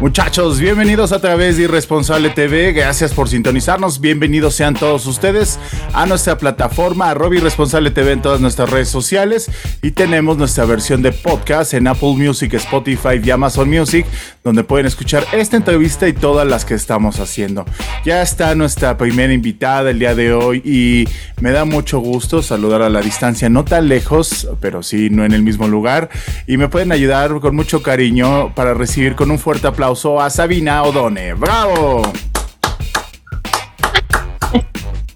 Muchachos, bienvenidos a través de Irresponsable TV. Gracias por sintonizarnos. Bienvenidos sean todos ustedes a nuestra plataforma Robbie Irresponsable TV en todas nuestras redes sociales. Y tenemos nuestra versión de podcast en Apple Music, Spotify y Amazon Music, donde pueden escuchar esta entrevista y todas las que estamos haciendo. Ya está nuestra primera invitada el día de hoy y me da mucho gusto saludar a la distancia, no tan lejos, pero sí no en el mismo lugar. Y me pueden ayudar con mucho cariño para recibir con un fuerte aplauso a Sabina Odone. ¡Bravo!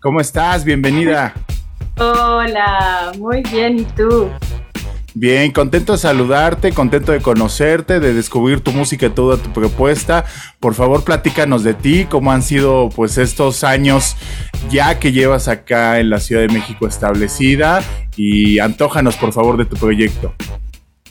¿Cómo estás? Bienvenida. Hola, muy bien, ¿y tú? Bien, contento de saludarte, contento de conocerte, de descubrir tu música y toda tu propuesta. Por favor, platícanos de ti, cómo han sido pues estos años ya que llevas acá en la Ciudad de México establecida y antójanos por favor de tu proyecto.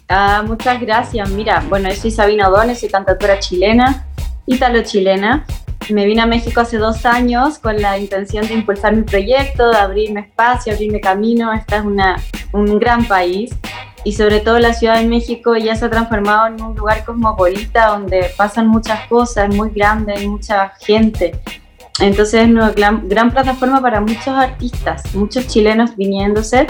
Ah, muchas gracias. Mira, bueno, soy Sabina O'Donnell, soy cantautora chilena, italo-chilena. Me vine a México hace dos años con la intención de impulsar mi proyecto, de abrirme espacio, abrirme camino. Esta es una, un gran país y sobre todo la Ciudad de México ya se ha transformado en un lugar cosmopolita donde pasan muchas cosas, muy grande, hay mucha gente. Entonces es una gran, gran plataforma para muchos artistas, muchos chilenos viniéndose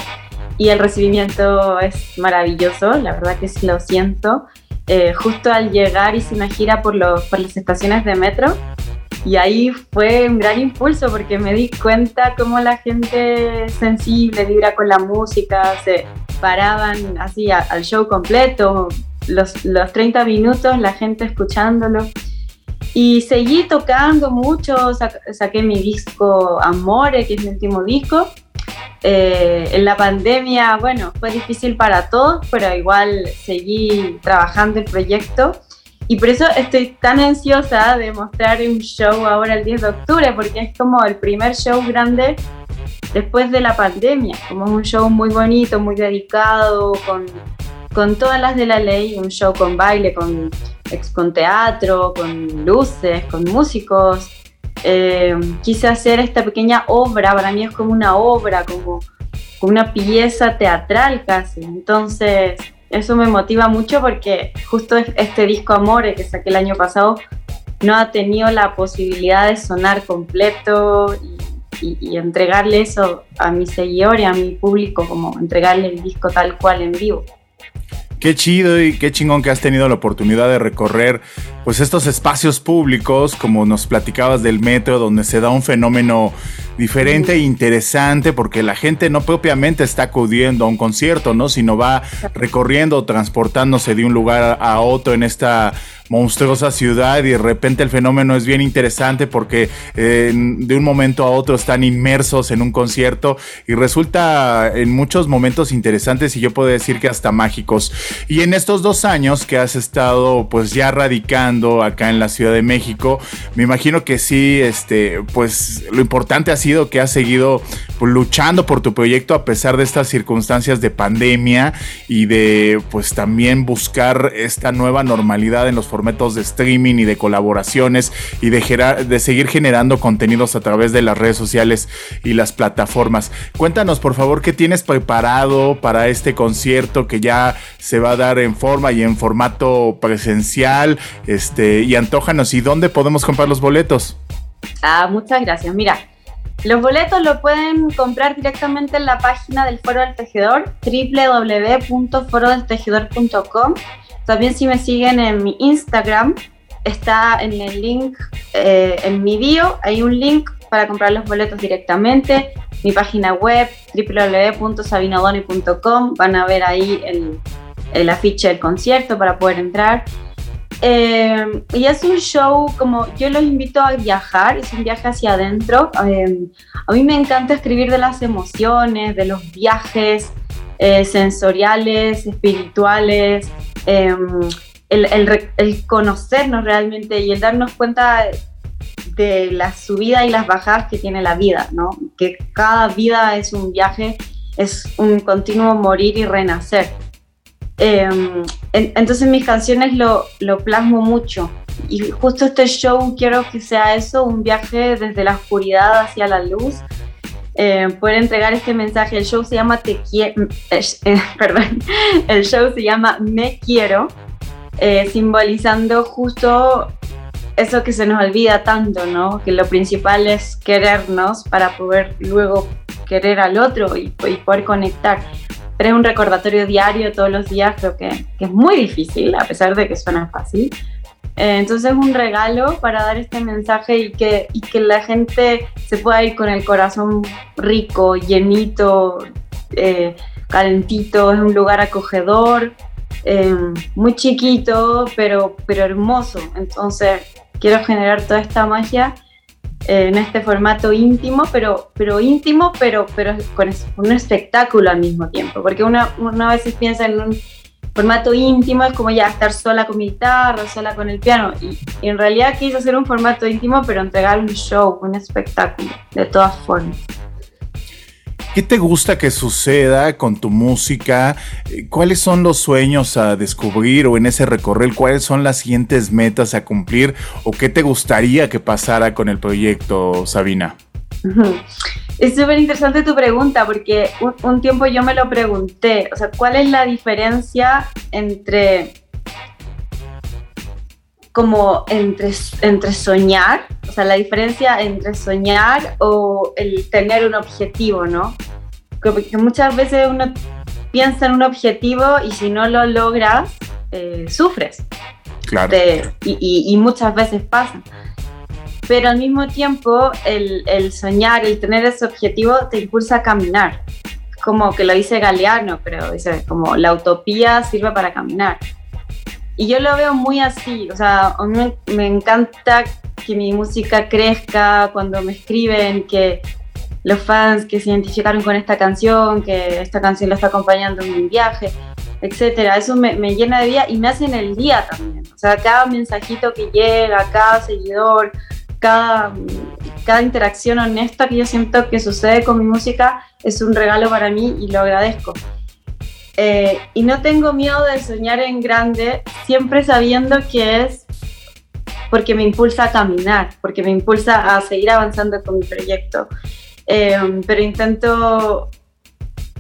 y el recibimiento es maravilloso, la verdad que lo siento. Eh, justo al llegar hice una gira por, los, por las estaciones de metro y ahí fue un gran impulso porque me di cuenta cómo la gente sensible vibra con la música, se paraban así al show completo, los, los 30 minutos, la gente escuchándolo. Y seguí tocando mucho, saqué mi disco Amore, que es mi último disco, eh, en la pandemia, bueno, fue difícil para todos, pero igual seguí trabajando el proyecto. Y por eso estoy tan ansiosa de mostrar un show ahora el 10 de octubre, porque es como el primer show grande después de la pandemia, como un show muy bonito, muy dedicado, con, con todas las de la ley, un show con baile, con, con teatro, con luces, con músicos, eh, quise hacer esta pequeña obra, para mí es como una obra, como, una pieza teatral casi. Entonces, eso me motiva mucho porque justo este disco Amore que saqué el año pasado no ha tenido la posibilidad de sonar completo y, y entregarle eso a mi seguidor y a mi público, como entregarle el disco tal cual en vivo. Qué chido y qué chingón que has tenido la oportunidad de recorrer pues estos espacios públicos, como nos platicabas del metro, donde se da un fenómeno diferente e interesante, porque la gente no propiamente está acudiendo a un concierto, ¿no? Sino va recorriendo, transportándose de un lugar a otro en esta monstruosa ciudad y de repente el fenómeno es bien interesante porque eh, de un momento a otro están inmersos en un concierto y resulta en muchos momentos interesantes y yo puedo decir que hasta mágicos. Y en estos dos años que has estado pues ya radicando acá en la Ciudad de México, me imagino que sí, este, pues lo importante ha sido que has seguido luchando por tu proyecto a pesar de estas circunstancias de pandemia y de pues también buscar esta nueva normalidad en los formatos de streaming y de colaboraciones y de, de seguir generando contenidos a través de las redes sociales y las plataformas. Cuéntanos por favor qué tienes preparado para este concierto que ya se va a dar en forma y en formato presencial, este, y antójanos y dónde podemos comprar los boletos. Ah, muchas gracias. Mira, los boletos lo pueden comprar directamente en la página del Foro del Tejedor, www.forodeltejedor.com. También si me siguen en mi Instagram, está en el link, eh, en mi bio, hay un link para comprar los boletos directamente. mi página web www.sabinodoni.com. Van a ver ahí el afiche del concierto para poder entrar. Eh, y es un show como yo los invito a viajar, es un viaje hacia adentro. Eh, a mí me encanta escribir de las emociones, de los viajes eh, sensoriales, espirituales, el, el, conocernos realmente y el darnos cuenta de la subida y las bajadas que tiene la vida, ¿no? Que cada vida es un viaje, es un continuo morir y renacer. Em, entonces mis canciones lo, lo plasmo mucho y justo este show quiero que sea eso, un viaje desde la oscuridad hacia la luz, eh, poder entregar este mensaje. El show se llama Te quiero, eh, perdón, el show se llama Me quiero, eh, simbolizando justo eso que se nos olvida tanto, ¿no? Que lo principal es querernos para poder luego querer al otro y, y poder conectar pero es un recordatorio diario todos los días, creo que, que es muy difícil, a pesar de que suena fácil. Eh, entonces es un regalo para dar este mensaje y que, y que la gente se pueda ir con el corazón rico, llenito, eh, calentito, es un lugar acogedor, eh, muy chiquito, pero, pero hermoso. Entonces quiero generar toda esta magia en este formato íntimo, pero, pero íntimo, pero, pero con un espectáculo al mismo tiempo, porque una, una veces piensa en un formato íntimo, es como ya estar sola con mi guitarra, sola con el piano, y, y en realidad quise hacer un formato íntimo, pero entregar un show, un espectáculo, de todas formas. ¿Qué te gusta que suceda con tu música? ¿Cuáles son los sueños a descubrir o en ese recorrer? ¿Cuáles son las siguientes metas a cumplir? ¿O qué te gustaría que pasara con el proyecto, Sabina? Es súper interesante tu pregunta porque un, un, tiempo yo me lo pregunté, o sea, ¿cuál es la diferencia entre como entre, entre soñar, o sea, la diferencia entre soñar o el tener un objetivo, ¿no? Porque muchas veces uno piensa en un objetivo y si no lo logras, eh, sufres. Claro. De, y, y, muchas veces pasa. Pero al mismo tiempo, el, el, soñar, el tener ese objetivo te impulsa a caminar. Como que lo dice Galeano, pero dice como la utopía sirve para caminar. Y yo lo veo muy así, o sea, a mí me encanta que mi música crezca cuando me escriben, que los fans que se identificaron con esta canción, que esta canción la está acompañando en mi viaje, etcétera. Eso me, me, llena de vida y me hace en el día también. O sea, cada mensajito que llega, cada seguidor, cada, cada interacción honesta que yo siento que sucede con mi música es un regalo para mí y lo agradezco. Eh, y no tengo miedo de soñar en grande, siempre sabiendo que es porque me impulsa a caminar, porque me impulsa a seguir avanzando con mi proyecto. Eh, pero intento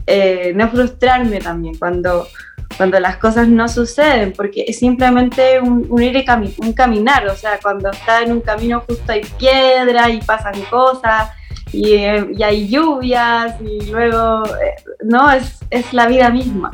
eh, no frustrarme también cuando, cuando las cosas no suceden, porque es simplemente un, un ir y un caminar, o sea, cuando está en un camino justo hay piedra y pasan cosas y, y, hay lluvias y luego, eh, no, es, es la vida misma.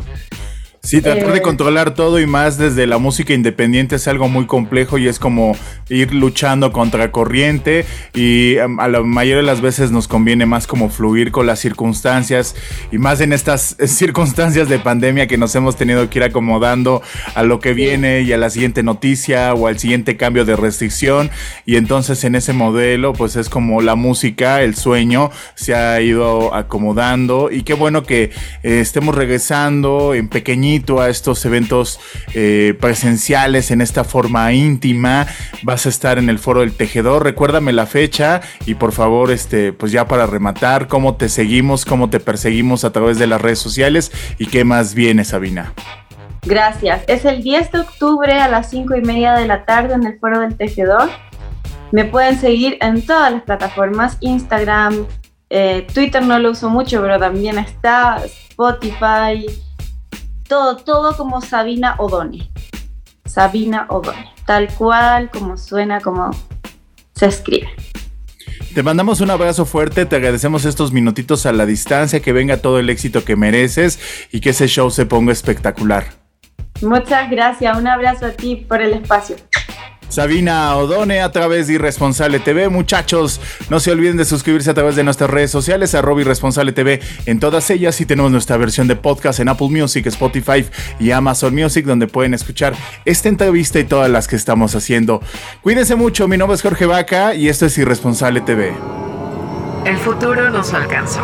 Sí, tratar de eh, controlar todo y más desde la música independiente es algo muy complejo y es como ir luchando contra corriente y um, a la mayoría de las veces nos conviene más como fluir con las circunstancias y más en estas circunstancias de pandemia que nos hemos tenido que ir acomodando a lo que viene y a la siguiente noticia o al siguiente cambio de restricción. Y entonces en ese modelo pues es como la música, el sueño se ha ido acomodando y qué bueno que eh, estemos regresando en a estos eventos eh, presenciales en esta forma íntima. Vas a estar en el foro del tejedor. Recuérdame la fecha y por favor, este, pues ya para rematar, cómo te seguimos, cómo te perseguimos a través de las redes sociales y qué más viene, Sabina. Gracias. Es el 10 de octubre a las 5 y media de la tarde en el foro del tejedor. Me pueden seguir en todas las plataformas, Instagram, eh, Twitter no lo uso mucho, pero también está Spotify, todo, todo como Sabina Odone. Sabina Odone, tal cual como suena, como se escribe. Te mandamos un abrazo fuerte, te agradecemos estos minutitos a la distancia, que venga todo el éxito que mereces y que ese show se ponga espectacular. Muchas gracias, un abrazo a ti por el espacio. Sabina Odone a través de Irresponsable TV. Muchachos, no se olviden de suscribirse a través de nuestras redes sociales, arroba Irresponsable TV en todas ellas y tenemos nuestra versión de podcast en Apple Music, Spotify y Amazon Music donde pueden escuchar esta entrevista y todas las que estamos haciendo. Cuídense mucho, mi nombre es Jorge Vaca y esto es Irresponsable TV. El futuro nos alcanzó.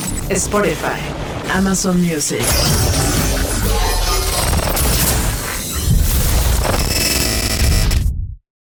Spotify, Amazon Music.